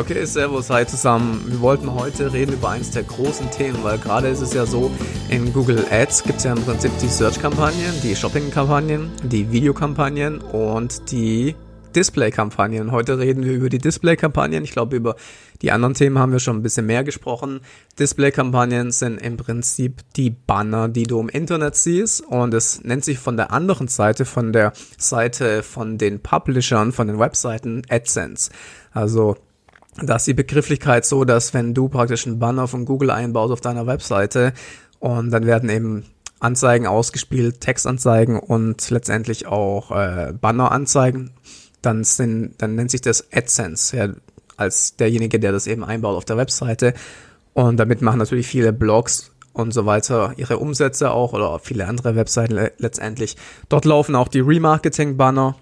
Okay, servus, hi zusammen. Wir wollten heute reden über eines der großen Themen, weil gerade ist es ja so, in Google Ads gibt es ja im Prinzip die Search-Kampagnen, die Shopping-Kampagnen, die Videokampagnen und die Display-Kampagnen. Heute reden wir über die Display-Kampagnen. Ich glaube, über die anderen Themen haben wir schon ein bisschen mehr gesprochen. Display-Kampagnen sind im Prinzip die Banner, die du im Internet siehst. Und es nennt sich von der anderen Seite, von der Seite von den Publishern, von den Webseiten AdSense. Also da ist die Begrifflichkeit so, dass wenn du praktisch einen Banner von Google einbaust auf deiner Webseite und dann werden eben Anzeigen ausgespielt, Textanzeigen und letztendlich auch äh, Banneranzeigen, dann sind, dann nennt sich das AdSense, ja, als derjenige, der das eben einbaut auf der Webseite. Und damit machen natürlich viele Blogs und so weiter ihre Umsätze auch oder viele andere Webseiten le letztendlich. Dort laufen auch die Remarketing-Banner.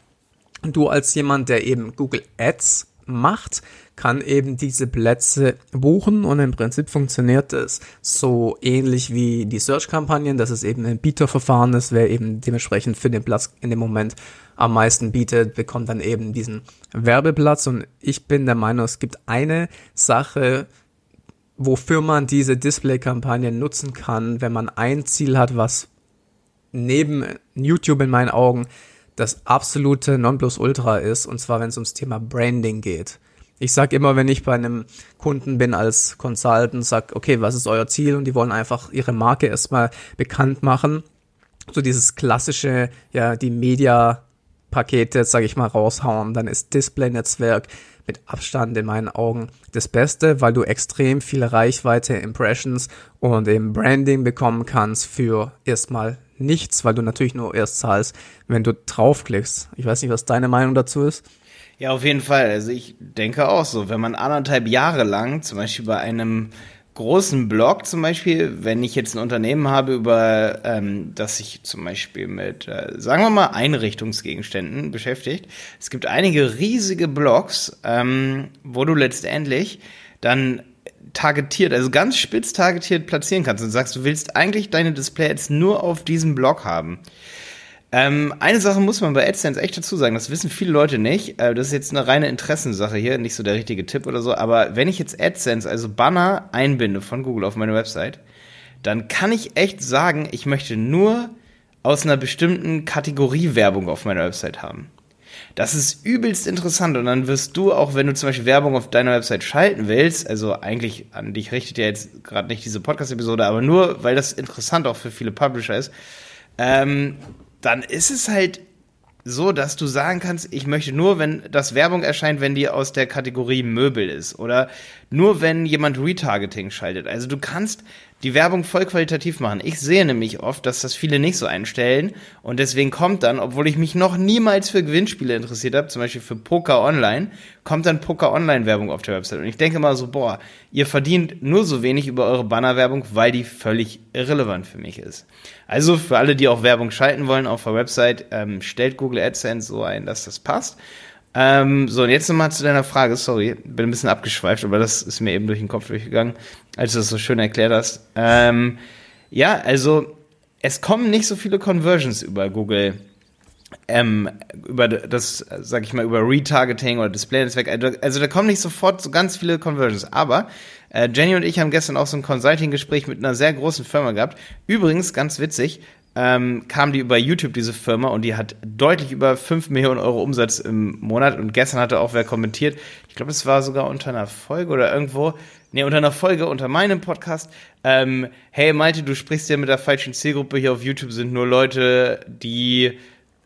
Du als jemand, der eben Google Ads macht, kann eben diese Plätze buchen und im Prinzip funktioniert es so ähnlich wie die Search-Kampagnen, dass es eben ein Bieterverfahren ist, wer eben dementsprechend für den Platz in dem Moment am meisten bietet, bekommt dann eben diesen Werbeplatz. Und ich bin der Meinung, es gibt eine Sache, wofür man diese Display-Kampagnen nutzen kann, wenn man ein Ziel hat, was neben YouTube in meinen Augen das absolute Nonplusultra ist, und zwar wenn es ums Thema Branding geht. Ich sag immer, wenn ich bei einem Kunden bin als Consultant, sag, okay, was ist euer Ziel? Und die wollen einfach ihre Marke erstmal bekannt machen. So dieses klassische, ja, die Media-Pakete, sag ich mal, raushauen. Dann ist Display-Netzwerk mit Abstand in meinen Augen das Beste, weil du extrem viele Reichweite, Impressions und eben Branding bekommen kannst für erstmal nichts, weil du natürlich nur erst zahlst, wenn du draufklickst. Ich weiß nicht, was deine Meinung dazu ist. Ja, auf jeden Fall. Also ich denke auch so, wenn man anderthalb Jahre lang, zum Beispiel bei einem großen Blog zum Beispiel, wenn ich jetzt ein Unternehmen habe, über ähm, das sich zum Beispiel mit, äh, sagen wir mal, Einrichtungsgegenständen beschäftigt. Es gibt einige riesige Blogs, ähm, wo du letztendlich dann targetiert, also ganz spitz targetiert platzieren kannst und sagst, du willst eigentlich deine Display jetzt nur auf diesem Blog haben. Ähm, eine Sache muss man bei AdSense echt dazu sagen, das wissen viele Leute nicht. Äh, das ist jetzt eine reine Interessensache hier, nicht so der richtige Tipp oder so. Aber wenn ich jetzt AdSense, also Banner einbinde von Google auf meine Website, dann kann ich echt sagen, ich möchte nur aus einer bestimmten Kategorie Werbung auf meiner Website haben. Das ist übelst interessant und dann wirst du auch, wenn du zum Beispiel Werbung auf deiner Website schalten willst, also eigentlich an dich richtet ja jetzt gerade nicht diese Podcast-Episode, aber nur, weil das interessant auch für viele Publisher ist, ähm, dann ist es halt so, dass du sagen kannst, ich möchte nur, wenn das Werbung erscheint, wenn die aus der Kategorie Möbel ist oder nur wenn jemand Retargeting schaltet. Also du kannst die Werbung voll qualitativ machen. Ich sehe nämlich oft, dass das viele nicht so einstellen und deswegen kommt dann, obwohl ich mich noch niemals für Gewinnspiele interessiert habe, zum Beispiel für Poker Online, kommt dann Poker Online Werbung auf der Website und ich denke mal so, boah, ihr verdient nur so wenig über eure Bannerwerbung, weil die völlig irrelevant für mich ist. Also für alle, die auch Werbung schalten wollen auf der Website, ähm, stellt Google AdSense so ein, dass das passt. Ähm, so, und jetzt nochmal zu deiner Frage, sorry, bin ein bisschen abgeschweift, aber das ist mir eben durch den Kopf durchgegangen, als du das so schön erklärt hast. Ähm, ja, also es kommen nicht so viele Conversions über Google, ähm, über das, sag ich mal, über Retargeting oder Display-Netzwerk. Also, also da kommen nicht sofort so ganz viele Conversions, aber äh, Jenny und ich haben gestern auch so ein Consulting-Gespräch mit einer sehr großen Firma gehabt. Übrigens, ganz witzig, ähm, kam die über YouTube, diese Firma, und die hat deutlich über 5 Millionen Euro Umsatz im Monat. Und gestern hatte auch wer kommentiert, ich glaube, es war sogar unter einer Folge oder irgendwo, nee, unter einer Folge unter meinem Podcast. Ähm, hey Malte, du sprichst ja mit der falschen Zielgruppe. Hier auf YouTube sind nur Leute, die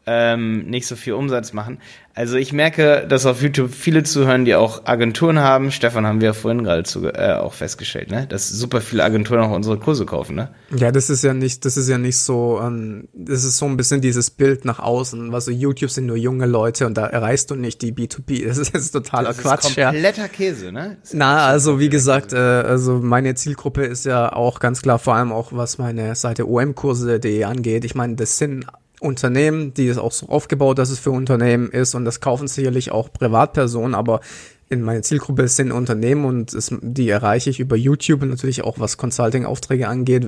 ähm, nicht so viel Umsatz machen. Also ich merke, dass auf YouTube viele zuhören, die auch Agenturen haben. Stefan haben wir ja vorhin gerade zu, äh, auch festgestellt, ne? Dass super viele Agenturen auch unsere Kurse kaufen, ne? Ja, das ist ja nicht, das ist ja nicht so, ähm, das ist so ein bisschen dieses Bild nach außen, was so YouTube sind nur junge Leute und da erreichst du nicht die B2B. Das ist jetzt totaler das Quatsch, ist kompletter ja. Käse, ne? Na, also wie gesagt, äh, also meine Zielgruppe ist ja auch ganz klar, vor allem auch was meine Seite omkurse.de angeht. Ich meine, das sind Unternehmen, die es auch so aufgebaut, dass es für Unternehmen ist und das kaufen sicherlich auch Privatpersonen, aber in meiner Zielgruppe sind Unternehmen und es, die erreiche ich über YouTube und natürlich auch was Consulting-Aufträge angeht.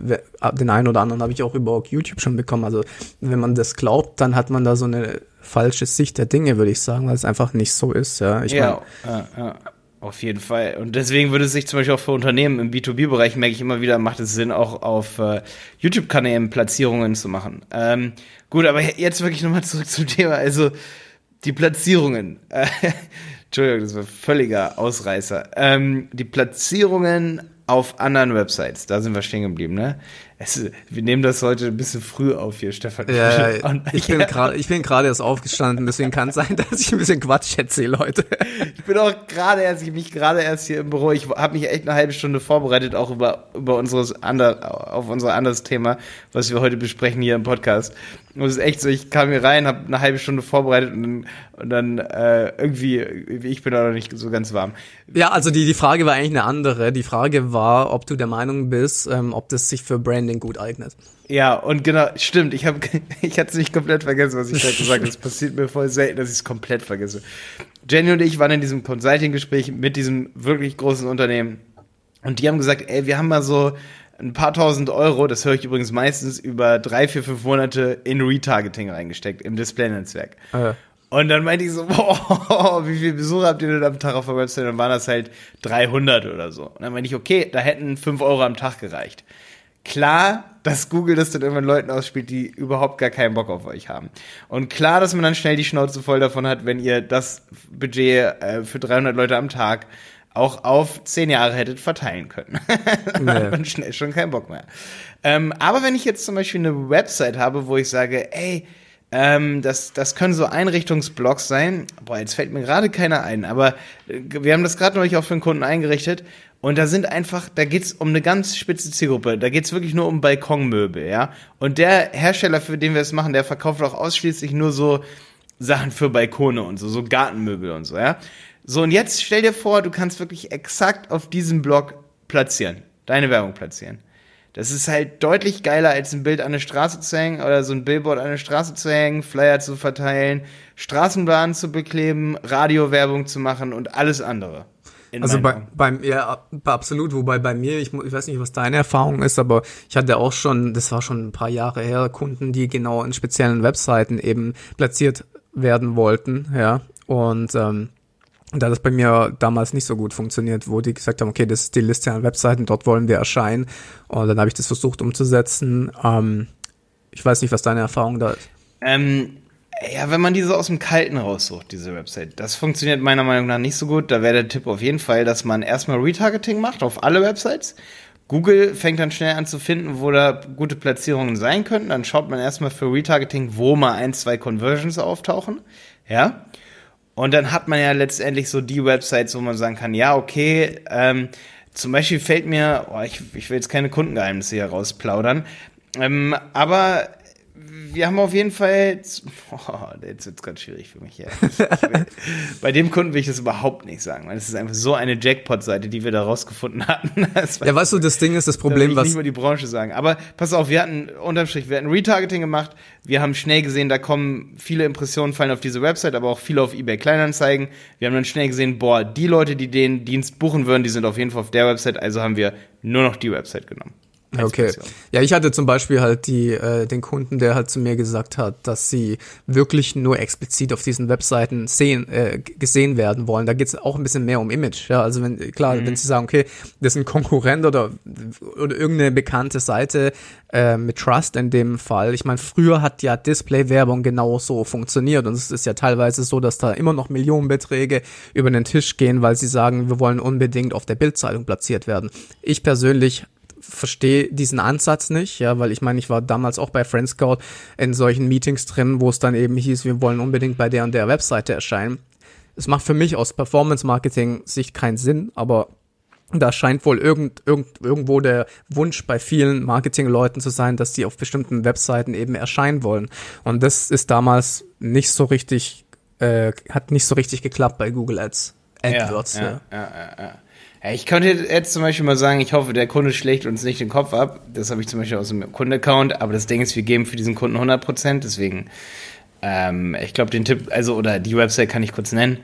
Den einen oder anderen habe ich auch über YouTube schon bekommen. Also wenn man das glaubt, dann hat man da so eine falsche Sicht der Dinge, würde ich sagen, weil es einfach nicht so ist. Ja, ich ja, mein, ja, ja. Auf jeden Fall. Und deswegen würde es sich zum Beispiel auch für Unternehmen im B2B-Bereich, merke ich immer wieder, macht es Sinn, auch auf äh, YouTube-Kanälen Platzierungen zu machen. Ähm, gut, aber jetzt wirklich nochmal zurück zum Thema. Also die Platzierungen. Entschuldigung, das war völliger Ausreißer. Ähm, die Platzierungen auf anderen Websites, da sind wir stehen geblieben, ne? Es, wir nehmen das heute ein bisschen früh auf hier, Stefan. Ja, ich bin gerade, ich bin gerade erst aufgestanden, deswegen kann es sein, dass ich ein bisschen Quatsch erzähle heute. Ich bin auch gerade erst, ich mich gerade erst hier im Büro. Ich habe mich echt eine halbe Stunde vorbereitet, auch über über unseres ander, auf unser anderes Thema, was wir heute besprechen hier im Podcast. Und es ist echt so, ich kam hier rein, habe eine halbe Stunde vorbereitet und dann, und dann äh, irgendwie, ich bin da noch nicht so ganz warm. Ja, also die die Frage war eigentlich eine andere. Die Frage war, ob du der Meinung bist, ähm, ob das sich für Brand Branding gut eignet. Ja, und genau, stimmt. Ich habe ich hatte es nicht komplett vergessen, was ich gerade gesagt habe. Es passiert mir voll selten, dass ich es komplett vergesse. Jenny und ich waren in diesem Consulting-Gespräch mit diesem wirklich großen Unternehmen. Und die haben gesagt, ey, wir haben mal so ein paar tausend Euro, das höre ich übrigens meistens über drei, vier, fünf Monate in Retargeting reingesteckt, im Display-Netzwerk. Äh. Und dann meinte ich so, boah, wie viele Besucher habt ihr denn am Tag auf der Website? Und dann waren das halt 300 oder so. Und dann meinte ich, okay, da hätten 5 Euro am Tag gereicht klar, dass Google das dann irgendwann Leuten ausspielt, die überhaupt gar keinen Bock auf euch haben. Und klar, dass man dann schnell die Schnauze voll davon hat, wenn ihr das Budget äh, für 300 Leute am Tag auch auf 10 Jahre hättet verteilen können. dann nee. hat man schnell schon keinen Bock mehr. Ähm, aber wenn ich jetzt zum Beispiel eine Website habe, wo ich sage, ey, ähm, das, das können so Einrichtungsblocks sein. Boah, jetzt fällt mir gerade keiner ein, aber äh, wir haben das gerade neulich auch für einen Kunden eingerichtet und da sind einfach, da geht's um eine ganz spitze Zielgruppe. Da geht's wirklich nur um Balkonmöbel, ja. Und der Hersteller, für den wir es machen, der verkauft auch ausschließlich nur so Sachen für Balkone und so, so Gartenmöbel und so, ja. So, und jetzt stell dir vor, du kannst wirklich exakt auf diesem Blog platzieren, deine Werbung platzieren. Das ist halt deutlich geiler, als ein Bild an eine Straße zu hängen oder so ein Billboard an eine Straße zu hängen, Flyer zu verteilen, Straßenbahnen zu bekleben, Radiowerbung zu machen und alles andere also bei, beim ja absolut, wobei bei mir, ich, ich weiß nicht, was deine Erfahrung ist, aber ich hatte auch schon, das war schon ein paar Jahre her, Kunden, die genau in speziellen Webseiten eben platziert werden wollten, ja. Und ähm, da das bei mir damals nicht so gut funktioniert, wo die gesagt haben, okay, das ist die Liste an Webseiten, dort wollen wir erscheinen. Und dann habe ich das versucht umzusetzen. Ähm, ich weiß nicht, was deine Erfahrung da ist. Ähm, ja, wenn man diese aus dem Kalten raussucht, diese Website, das funktioniert meiner Meinung nach nicht so gut. Da wäre der Tipp auf jeden Fall, dass man erstmal Retargeting macht auf alle Websites. Google fängt dann schnell an zu finden, wo da gute Platzierungen sein könnten. Dann schaut man erstmal für Retargeting, wo mal ein, zwei Conversions auftauchen. Ja. Und dann hat man ja letztendlich so die Websites, wo man sagen kann, ja, okay, ähm, zum Beispiel fällt mir, oh, ich, ich will jetzt keine Kundengeheimnisse hier rausplaudern, ähm, aber wir haben auf jeden Fall, oh, jetzt wird es ganz schwierig für mich hier. bei dem Kunden will ich das überhaupt nicht sagen, weil es ist einfach so eine Jackpot-Seite, die wir da rausgefunden hatten. ja, weißt du, das Ding ist das Problem, ich was. nicht mal die Branche sagen. Aber pass auf, wir hatten unterm Strich, wir hatten Retargeting gemacht. Wir haben schnell gesehen, da kommen viele Impressionen fallen auf diese Website, aber auch viele auf eBay Kleinanzeigen. Wir haben dann schnell gesehen, boah, die Leute, die den Dienst buchen würden, die sind auf jeden Fall auf der Website, also haben wir nur noch die Website genommen. Okay. Ja, ich hatte zum Beispiel halt die, äh, den Kunden, der halt zu mir gesagt hat, dass sie wirklich nur explizit auf diesen Webseiten sehen, äh, gesehen werden wollen. Da geht es auch ein bisschen mehr um Image. Ja, also wenn, klar, mhm. wenn sie sagen, okay, das ist ein Konkurrent oder, oder irgendeine bekannte Seite äh, mit Trust in dem Fall. Ich meine, früher hat ja Display-Werbung genauso funktioniert und es ist ja teilweise so, dass da immer noch Millionenbeträge über den Tisch gehen, weil sie sagen, wir wollen unbedingt auf der Bildzeitung platziert werden. Ich persönlich verstehe diesen Ansatz nicht, ja, weil ich meine, ich war damals auch bei Friendscout in solchen Meetings drin, wo es dann eben hieß, wir wollen unbedingt bei der und der Webseite erscheinen. Es macht für mich aus Performance-Marketing-Sicht keinen Sinn, aber da scheint wohl irgend, irgend, irgendwo der Wunsch bei vielen Marketingleuten zu sein, dass die auf bestimmten Webseiten eben erscheinen wollen. Und das ist damals nicht so richtig, äh, hat nicht so richtig geklappt bei Google Ads. AdWords. Ja, ja, ja. ja, ja. Ja, ich könnte jetzt zum Beispiel mal sagen, ich hoffe, der Kunde schlägt uns nicht den Kopf ab. Das habe ich zum Beispiel aus dem Kundenaccount. Aber das Ding ist, wir geben für diesen Kunden 100 Prozent. Deswegen, ähm, ich glaube, den Tipp, also, oder die Website kann ich kurz nennen.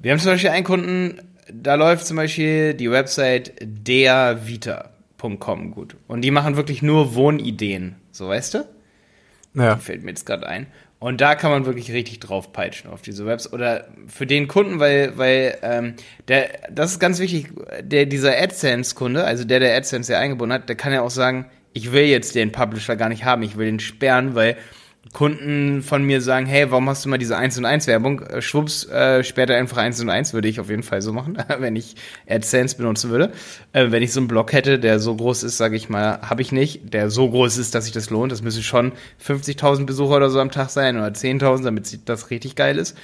Wir haben zum Beispiel einen Kunden, da läuft zum Beispiel die Website deavita.com gut. Und die machen wirklich nur Wohnideen. So, weißt du? Ja. Die fällt mir jetzt gerade ein. Und da kann man wirklich richtig drauf peitschen auf diese Webs. Oder für den Kunden, weil, weil ähm, der, das ist ganz wichtig, der dieser AdSense-Kunde, also der, der AdSense ja eingebunden hat, der kann ja auch sagen, ich will jetzt den Publisher gar nicht haben, ich will den sperren, weil Kunden von mir sagen, hey, warum hast du mal diese 1 und 1 Werbung? Äh, schwupps, äh, sperrt er einfach 1 und 1, würde ich auf jeden Fall so machen, wenn ich AdSense benutzen würde. Äh, wenn ich so einen Blog hätte, der so groß ist, sage ich mal, habe ich nicht, der so groß ist, dass sich das lohnt. Das müssen schon 50.000 Besucher oder so am Tag sein oder 10.000, damit das richtig geil ist.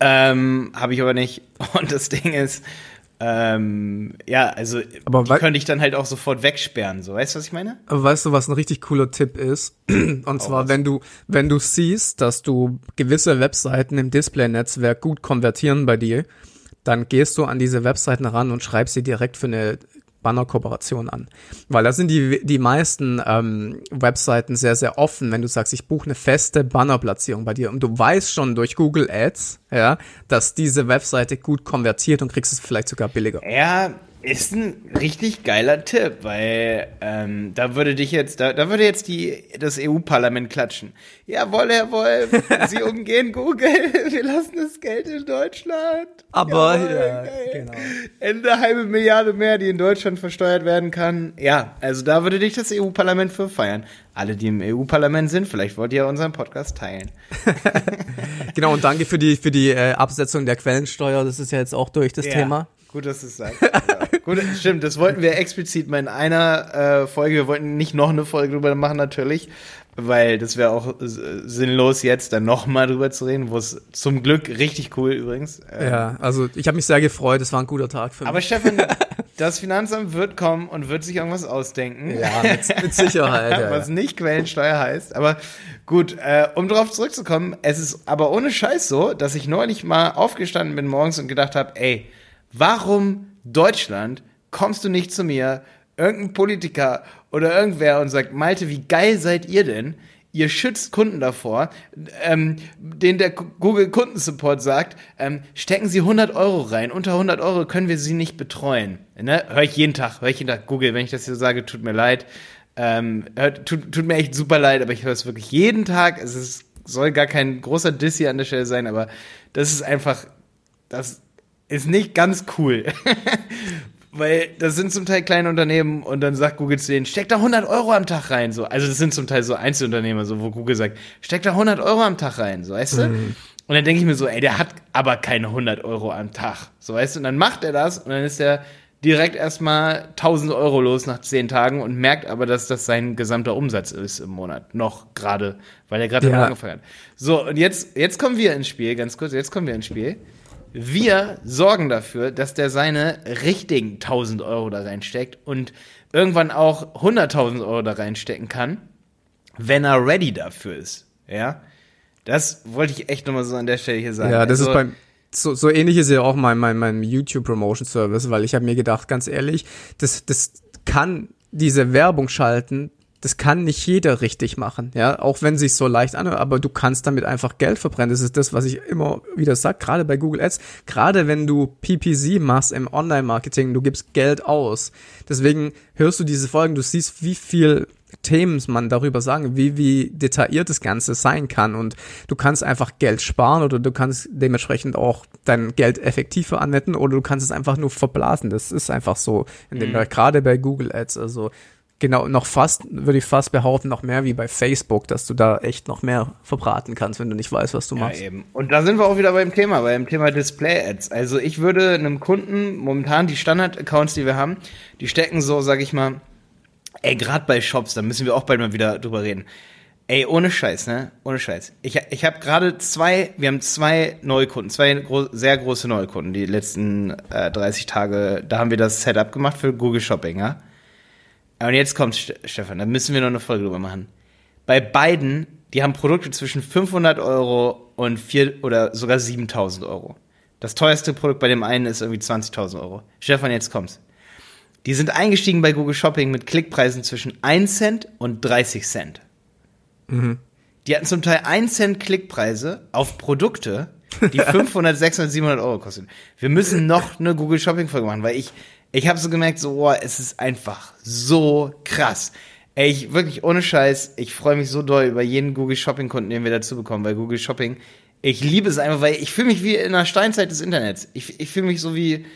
Ähm, habe ich aber nicht. Und das Ding ist, ähm, ja, also aber die könnte ich dann halt auch sofort wegsperren, so weißt du, was ich meine? Aber weißt du, was ein richtig cooler Tipp ist? Und oh, zwar, was? wenn du, wenn du siehst, dass du gewisse Webseiten im Display-Netzwerk gut konvertieren bei dir, dann gehst du an diese Webseiten ran und schreibst sie direkt für eine Banner-Kooperation an. Weil da sind die, die meisten ähm, Webseiten sehr, sehr offen, wenn du sagst, ich buche eine feste Bannerplatzierung bei dir und du weißt schon durch Google Ads, ja, dass diese Webseite gut konvertiert und kriegst es vielleicht sogar billiger. Ja, ist ein richtig geiler Tipp, weil ähm, da würde dich jetzt, da, da würde jetzt die, das EU-Parlament klatschen. Jawohl, Herr Wolf, Sie umgehen Google, wir lassen das Geld in Deutschland. Aber Jawohl, ja, genau. Ende halbe Milliarde mehr, die in Deutschland versteuert werden kann. Ja, also da würde dich das EU-Parlament für feiern. Alle, die im EU-Parlament sind, vielleicht wollt ihr unseren Podcast teilen. genau, und danke für die, für die äh, Absetzung der Quellensteuer. Das ist ja jetzt auch durch das ja. Thema. Gut, dass du es sagst. Ja. Gut, stimmt, das wollten wir explizit mal in einer äh, Folge. Wir wollten nicht noch eine Folge drüber machen, natürlich, weil das wäre auch sinnlos, jetzt dann nochmal drüber zu reden, wo es zum Glück richtig cool übrigens. Ähm, ja, also ich habe mich sehr gefreut, es war ein guter Tag für mich. Aber Stefan, das Finanzamt wird kommen und wird sich irgendwas ausdenken. Ja, mit, mit Sicherheit. ja, was nicht Quellensteuer heißt. Aber gut, äh, um darauf zurückzukommen, es ist aber ohne Scheiß so, dass ich neulich mal aufgestanden bin morgens und gedacht habe, ey, Warum Deutschland kommst du nicht zu mir, irgendein Politiker oder irgendwer und sagt, Malte, wie geil seid ihr denn? Ihr schützt Kunden davor, ähm, den der Google Kundensupport sagt, ähm, stecken Sie 100 Euro rein. Unter 100 Euro können wir Sie nicht betreuen. Ne? Hör ich jeden Tag, hör ich jeden Tag Google, wenn ich das hier sage, tut mir leid. Ähm, tut, tut mir echt super leid, aber ich höre es wirklich jeden Tag. Es ist, soll gar kein großer Diss hier an der Stelle sein, aber das ist einfach, das, ist nicht ganz cool. Weil das sind zum Teil kleine Unternehmen und dann sagt Google zu denen, steck da 100 Euro am Tag rein. So. Also das sind zum Teil so Einzelunternehmer, so, wo Google sagt, steck da 100 Euro am Tag rein, so weißt du? Mhm. Und dann denke ich mir so, ey, der hat aber keine 100 Euro am Tag, so weißt du? Und dann macht er das und dann ist er direkt erstmal 1000 Euro los nach 10 Tagen und merkt aber, dass das sein gesamter Umsatz ist im Monat. Noch gerade, weil er gerade ja. angefangen hat. So, und jetzt, jetzt kommen wir ins Spiel, ganz kurz, jetzt kommen wir ins Spiel. Wir sorgen dafür, dass der seine richtigen 1000 Euro da reinsteckt und irgendwann auch 100.000 Euro da reinstecken kann, wenn er ready dafür ist. Ja, das wollte ich echt nochmal so an der Stelle hier sagen. Ja, das also, ist beim so, so ähnlich ist ja auch mein, mein, mein YouTube Promotion Service, weil ich habe mir gedacht, ganz ehrlich, das, das kann diese Werbung schalten, das kann nicht jeder richtig machen, ja, auch wenn sich so leicht anhört, aber du kannst damit einfach Geld verbrennen. Das ist das, was ich immer wieder sag, gerade bei Google Ads, gerade wenn du PPC machst im Online-Marketing, du gibst Geld aus. Deswegen hörst du diese Folgen, du siehst, wie viel Themen man darüber sagen, wie, wie detailliert das Ganze sein kann. Und du kannst einfach Geld sparen oder du kannst dementsprechend auch dein Geld effektiver anwenden oder du kannst es einfach nur verblasen. Das ist einfach so. In dem, mhm. Gerade bei Google Ads. Also genau, noch fast, würde ich fast behaupten, noch mehr wie bei Facebook, dass du da echt noch mehr verbraten kannst, wenn du nicht weißt, was du machst. Ja, eben. Und da sind wir auch wieder beim Thema, beim Thema Display-Ads. Also ich würde einem Kunden momentan die Standard-Accounts, die wir haben, die stecken so, sag ich mal, ey, gerade bei Shops, da müssen wir auch bald mal wieder drüber reden. Ey, ohne Scheiß, ne? Ohne Scheiß. Ich, ich habe gerade zwei, wir haben zwei Neukunden, zwei gro sehr große Neukunden, die letzten äh, 30 Tage, da haben wir das Setup gemacht für Google Shopping, ja? Und jetzt kommt Stefan, da müssen wir noch eine Folge drüber machen. Bei beiden, die haben Produkte zwischen 500 Euro und 4 oder sogar 7000 Euro. Das teuerste Produkt bei dem einen ist irgendwie 20.000 Euro. Stefan, jetzt kommt's. Die sind eingestiegen bei Google Shopping mit Klickpreisen zwischen 1 Cent und 30 Cent. Mhm. Die hatten zum Teil 1 Cent Klickpreise auf Produkte, die 500, 600, 700 Euro kosten. Wir müssen noch eine Google Shopping Folge machen, weil ich, ich habe so gemerkt, so, oh, es ist einfach so krass. Ey, ich wirklich ohne Scheiß, ich freue mich so doll über jeden Google Shopping Kunden, den wir dazu bekommen, weil Google Shopping, ich liebe es einfach, weil ich fühle mich wie in der Steinzeit des Internets. Ich, ich fühle mich so wie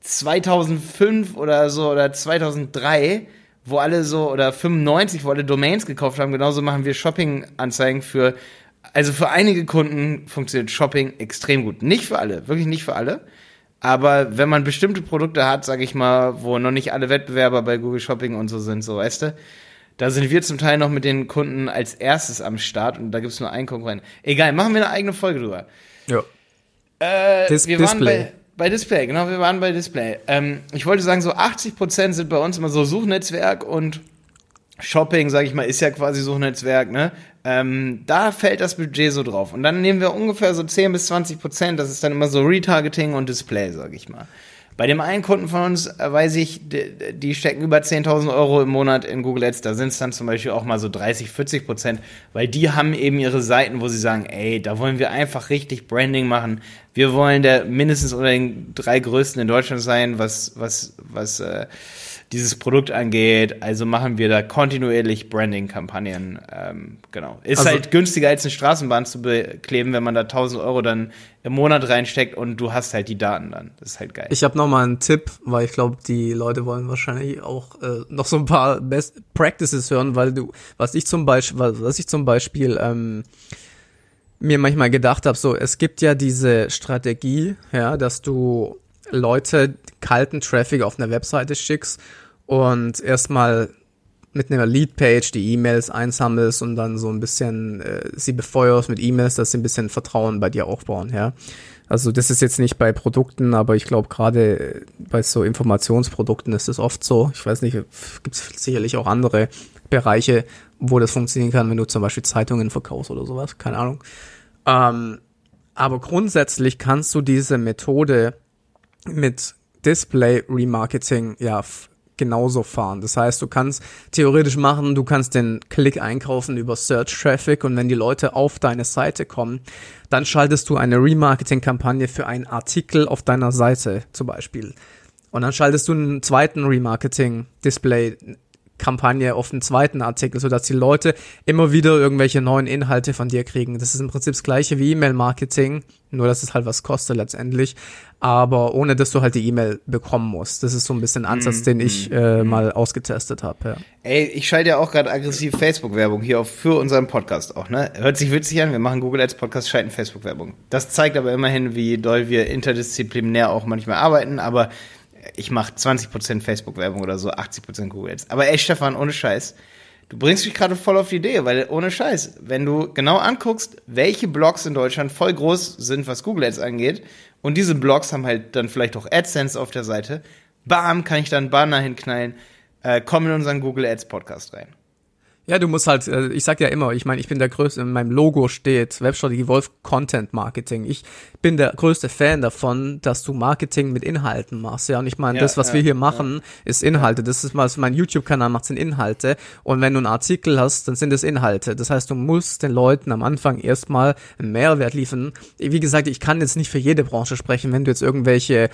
2005 oder so oder 2003, wo alle so oder 95, wo alle Domains gekauft haben. Genauso machen wir Shopping Anzeigen für also für einige Kunden funktioniert Shopping extrem gut. Nicht für alle, wirklich nicht für alle. Aber wenn man bestimmte Produkte hat, sage ich mal, wo noch nicht alle Wettbewerber bei Google Shopping und so sind, so weißt du, da sind wir zum Teil noch mit den Kunden als erstes am Start und da gibt's nur einen Konkurrenten. Egal, machen wir eine eigene Folge drüber. Ja. Äh, Dis wir waren Display. bei, bei Display, genau, wir waren bei Display. Ähm, ich wollte sagen, so 80% sind bei uns immer so Suchnetzwerk und Shopping, sage ich mal, ist ja quasi Suchnetzwerk, ne? Ähm, da fällt das Budget so drauf. Und dann nehmen wir ungefähr so 10 bis 20 Prozent, das ist dann immer so Retargeting und Display, sage ich mal. Bei dem einen Kunden von uns äh, weiß ich, die, stecken über 10.000 Euro im Monat in Google Ads. Da sind es dann zum Beispiel auch mal so 30, 40 Prozent, weil die haben eben ihre Seiten, wo sie sagen, ey, da wollen wir einfach richtig Branding machen. Wir wollen der mindestens unter den drei größten in Deutschland sein, was was was äh, dieses Produkt angeht. Also machen wir da kontinuierlich Branding-Kampagnen. Ähm, genau. Ist Also- halt günstiger als eine Straßenbahn zu bekleben, wenn man da 1000 Euro dann im Monat reinsteckt und du hast halt die Daten dann. Das ist halt geil. Ich habe noch mal einen Tipp, weil ich glaube, die Leute wollen wahrscheinlich auch äh, noch so ein paar Best Practices hören, weil du, was ich zum Beispiel, was ich zum Beispiel ähm, mir manchmal gedacht habe, so es gibt ja diese Strategie, ja, dass du Leute kalten Traffic auf eine Webseite schickst und erstmal mit einer Leadpage die E-Mails einsammelst und dann so ein bisschen äh, sie befeuerst mit E-Mails, dass sie ein bisschen Vertrauen bei dir aufbauen, ja. Also das ist jetzt nicht bei Produkten, aber ich glaube gerade äh, bei so Informationsprodukten ist es oft so. Ich weiß nicht, gibt es sicherlich auch andere Bereiche, wo das funktionieren kann, wenn du zum Beispiel Zeitungen verkaufst oder sowas, keine Ahnung. Ähm, aber grundsätzlich kannst du diese Methode mit Display Remarketing ja genauso fahren. Das heißt, du kannst theoretisch machen, du kannst den Klick einkaufen über Search Traffic und wenn die Leute auf deine Seite kommen, dann schaltest du eine Remarketing-Kampagne für einen Artikel auf deiner Seite zum Beispiel. Und dann schaltest du einen zweiten Remarketing-Display Kampagne auf den zweiten Artikel, sodass die Leute immer wieder irgendwelche neuen Inhalte von dir kriegen. Das ist im Prinzip das gleiche wie E-Mail-Marketing, nur dass es halt was kostet letztendlich, aber ohne dass du halt die E-Mail bekommen musst. Das ist so ein bisschen ein Ansatz, den ich äh, mal ausgetestet habe. Ja. Ey, ich schalte ja auch gerade aggressiv Facebook-Werbung hier auf für unseren Podcast auch, ne? Hört sich witzig an, wir machen Google Ads Podcast, schalten Facebook-Werbung. Das zeigt aber immerhin, wie doll wir interdisziplinär auch manchmal arbeiten, aber ich mache 20% Facebook-Werbung oder so, 80% Google Ads. Aber ey, Stefan, ohne Scheiß, du bringst mich gerade voll auf die Idee, weil ohne Scheiß, wenn du genau anguckst, welche Blogs in Deutschland voll groß sind, was Google Ads angeht, und diese Blogs haben halt dann vielleicht auch AdSense auf der Seite, bam, kann ich dann Banner hinknallen, äh, komm in unseren Google Ads Podcast rein. Ja, du musst halt, äh, ich sag ja immer, ich meine, ich bin der größte, in meinem Logo steht Webstrategie Wolf Content Marketing. Ich bin der größte Fan davon, dass du Marketing mit Inhalten machst. Ja, und ich meine, Ja, das, was ja, wir hier machen, ist Inhalte. Das ist was mein YouTube-Kanal macht, sind Inhalte. Und wenn du einen Artikel hast, dann sind es Inhalte. Das heißt, du musst den Leuten am Anfang erstmal einen Mehrwert liefern. Wie gesagt, ich kann jetzt nicht für jede Branche sprechen. Wenn du jetzt irgendwelche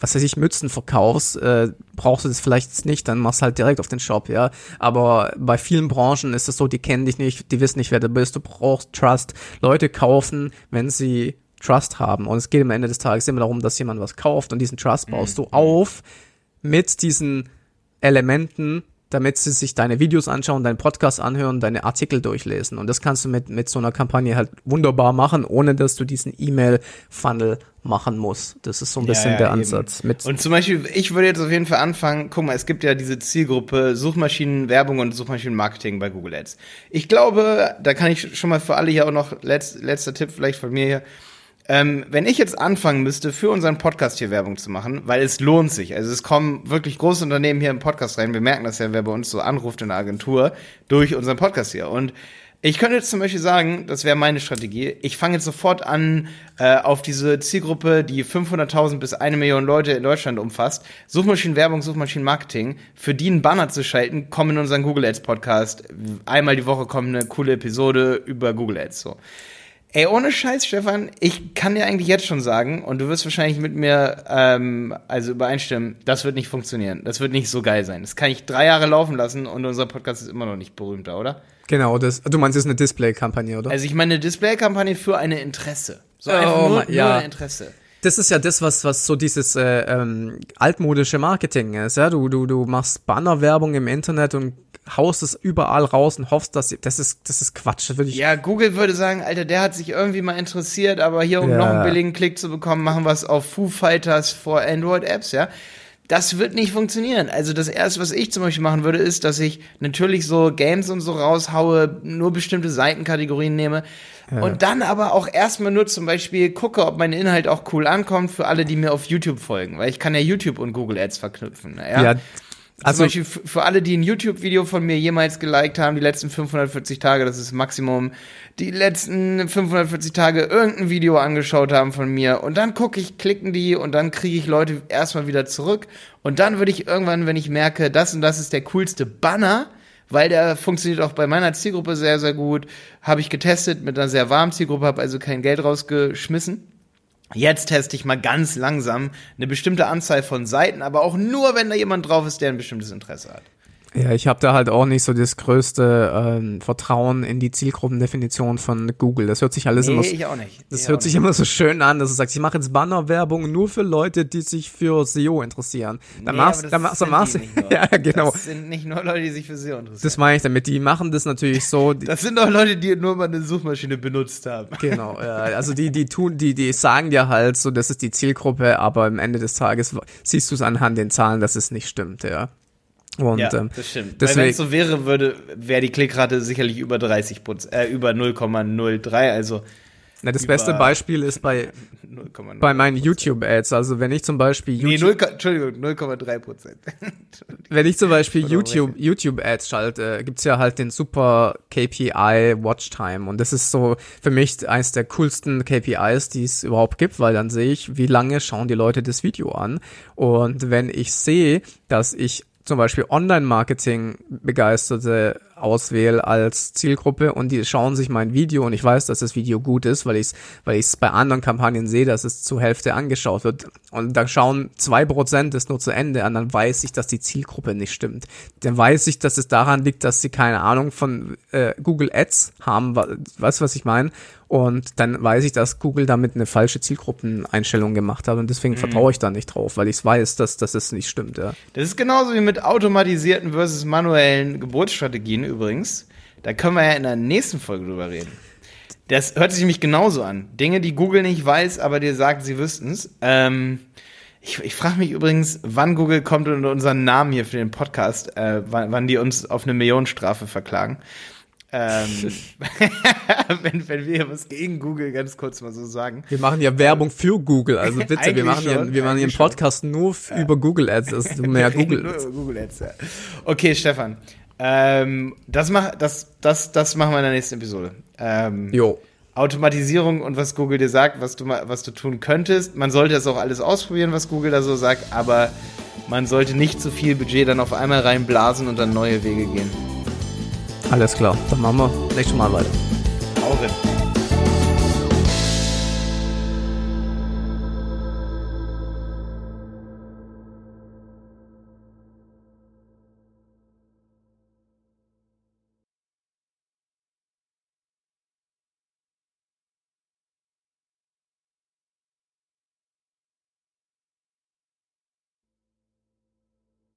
was weiß ich, Mützen verkaufst, äh, brauchst du das vielleicht nicht, dann machst halt direkt auf den Shop, ja. Aber bei vielen Branchen ist es so, die kennen dich nicht, die wissen nicht, wer du bist, du brauchst Trust. Leute kaufen, wenn sie Trust haben. Und es geht am Ende des Tages immer darum, dass jemand was kauft und diesen Trust baust du auf mit diesen Elementen, damit sie sich deine Videos anschauen, deinen Podcast anhören, deine Artikel durchlesen. Und das kannst du mit, mit so einer Kampagne halt wunderbar machen, ohne dass du diesen E-Mail-Funnel machen musst. Das ist so ein bisschen der eben. Ansatz. Mit Und zum Beispiel, ich würde jetzt auf jeden Fall anfangen, guck mal, es gibt ja diese Zielgruppe Suchmaschinenwerbung und Suchmaschinenmarketing bei Google Ads. Ich glaube, da kann ich schon mal für alle hier auch noch, letz, letzter Tipp vielleicht von mir hier, ähm, wenn ich jetzt anfangen müsste, für unseren Podcast hier Werbung zu machen, weil es lohnt sich. Also es kommen wirklich große Unternehmen hier im Podcast rein. Wir merken das ja, wer bei uns so anruft in der Agentur, durch unseren Podcast hier. Und ich könnte jetzt zum Beispiel sagen, das wäre meine Strategie. Ich fange jetzt sofort an, äh, auf diese Zielgruppe, die 500.000 bis eine Million Leute in Deutschland umfasst, Suchmaschinenwerbung, Suchmaschinenmarketing, für die einen Banner zu schalten, kommen in unseren Google Ads Podcast. Einmal die Woche kommt eine coole Episode über Google Ads. So. Ey, ohne Scheiß, Stefan, ich kann dir eigentlich jetzt schon sagen, und du wirst wahrscheinlich mit mir ähm, also übereinstimmen, das wird nicht funktionieren. Das wird nicht so geil sein. Das kann ich drei Jahre laufen lassen und unser Podcast ist immer noch nicht berühmter, oder? Genau, das, du meinst, es ist eine Display-Kampagne, oder? Also ich meine eine Display-Kampagne für eine Interesse. So einfach Oh, nur, ja. nur ein Interesse. Das ist ja das, was, was so dieses äh, ähm, altmodische Marketing ist. Ja? Du, du, du machst Bannerwerbung im Internet und haust es überall raus und hoffst, dass das ist, das ist Quatsch. Das würde ich. Ja, Google würde sagen, Alter, der hat sich irgendwie mal interessiert, aber hier, um Ja. noch einen billigen Klick zu bekommen, machen wir es auf Foo Fighters for Android-Apps, ja. Das wird nicht funktionieren. Also das erste, was ich zum Beispiel machen würde, ist, dass ich natürlich so Games und so raushaue, nur bestimmte Seitenkategorien nehme und dann aber auch erstmal nur zum Beispiel gucke, ob mein Inhalt auch cool ankommt für alle, die mir auf YouTube folgen, weil ich kann ja YouTube und Google Ads verknüpfen. Ja, Ja, Zum also Beispiel f- für alle, die ein YouTube-Video von mir jemals geliked haben, die letzten 540 Tage, das ist Maximum, die letzten 540 Tage irgendein Video angeschaut haben von mir und dann gucke ich, klicken die und dann kriege ich Leute erstmal wieder zurück und dann würde ich irgendwann, wenn ich merke, das und das ist der coolste Banner, weil der funktioniert auch bei meiner Zielgruppe sehr, sehr gut, habe ich getestet mit einer sehr warmen Zielgruppe, habe also kein Geld rausgeschmissen. Jetzt teste ich mal ganz langsam eine bestimmte Anzahl von Seiten, aber auch nur, wenn da jemand drauf ist, der ein bestimmtes Interesse hat. Ja, ich habe da halt auch nicht so das größte ähm, Vertrauen in die Zielgruppendefinition von Google. Das hört sich alles immer so, ich auch nicht. das Ich hört auch sich nicht. immer so schön an, dass du sagst, ich mache jetzt Bannerwerbung nur für Leute, die sich für SEO interessieren. Dann Nee, machst, dann machst, dann sind machst du, ja genau. Das sind nicht nur Leute, die sich für SEO interessieren. Das meine ich damit. Die machen das natürlich so. Das sind doch Leute, die nur mal eine Suchmaschine benutzt haben. Genau, ja. Also die, die tun, die, die sagen dir halt so, das ist die Zielgruppe, aber am Ende des Tages siehst du es anhand den Zahlen, dass es nicht stimmt, ja. Und ja, ähm, das stimmt. Weil deswegen- wenn es so wäre, würde, wäre die Klickrate sicherlich über 30 Prozent, äh, über 0,03, also na, das beste Beispiel ist bei, 0,03. bei meinen YouTube-Ads. Also wenn ich zum Beispiel Nee, YouTube, 0, Entschuldigung, 0,3 Prozent. wenn ich zum Beispiel YouTube, YouTube-Ads schalte, gibt's ja halt den super KPI Watchtime. Und das ist so für mich eines der coolsten KPIs, die es überhaupt gibt, weil dann sehe ich, wie lange schauen die Leute das Video an. Und wenn ich sehe, dass ich zum Beispiel Online-Marketing-Begeisterte auswähle als Zielgruppe und die schauen sich mein Video und ich weiß, dass das Video gut ist, weil ich es weil ich's bei anderen Kampagnen sehe, dass es zur Hälfte angeschaut wird und da schauen zwei Prozent es nur zu Ende an, dann weiß ich, dass die Zielgruppe nicht stimmt. Dann weiß ich, dass es daran liegt, dass sie keine Ahnung von äh, Google Ads haben, weißt du, was ich meine? Und dann weiß ich, dass Google damit eine falsche Zielgruppeneinstellung gemacht hat und deswegen vertraue ich da nicht drauf, weil ich weiß, dass, dass es nicht stimmt, ja. Das ist genauso wie mit automatisierten versus manuellen Geburtsstrategien übrigens. Da können wir ja in der nächsten Folge drüber reden. Das hört sich nämlich genauso an. Dinge, die Google nicht weiß, aber dir sagt, sie wüssten es. Ähm, ich ich frage mich übrigens, wann Google kommt und unseren Namen hier für den Podcast, äh, wann, wann die uns auf eine Millionenstrafe verklagen. Ähm, wenn, wenn wir was gegen Google ganz kurz mal so sagen. Wir machen ja Werbung für Google, also bitte, wir machen, schon, wir machen hier einen schon. Podcast nur f- über Google Ads, ist mehr Google Nur Ads. über Google Ads, ja. Okay, Stefan. Ähm, das, mach, das, das, das machen wir in der nächsten Episode. Ähm, Jo. Automatisierung und was Google dir sagt, was du, was du tun könntest. Man sollte das auch alles ausprobieren, was Google da so sagt, aber man sollte nicht zu viel Budget dann auf einmal reinblasen und dann neue Wege gehen. Alles klar, dann machen wir nächstes Mal weiter. Auch in.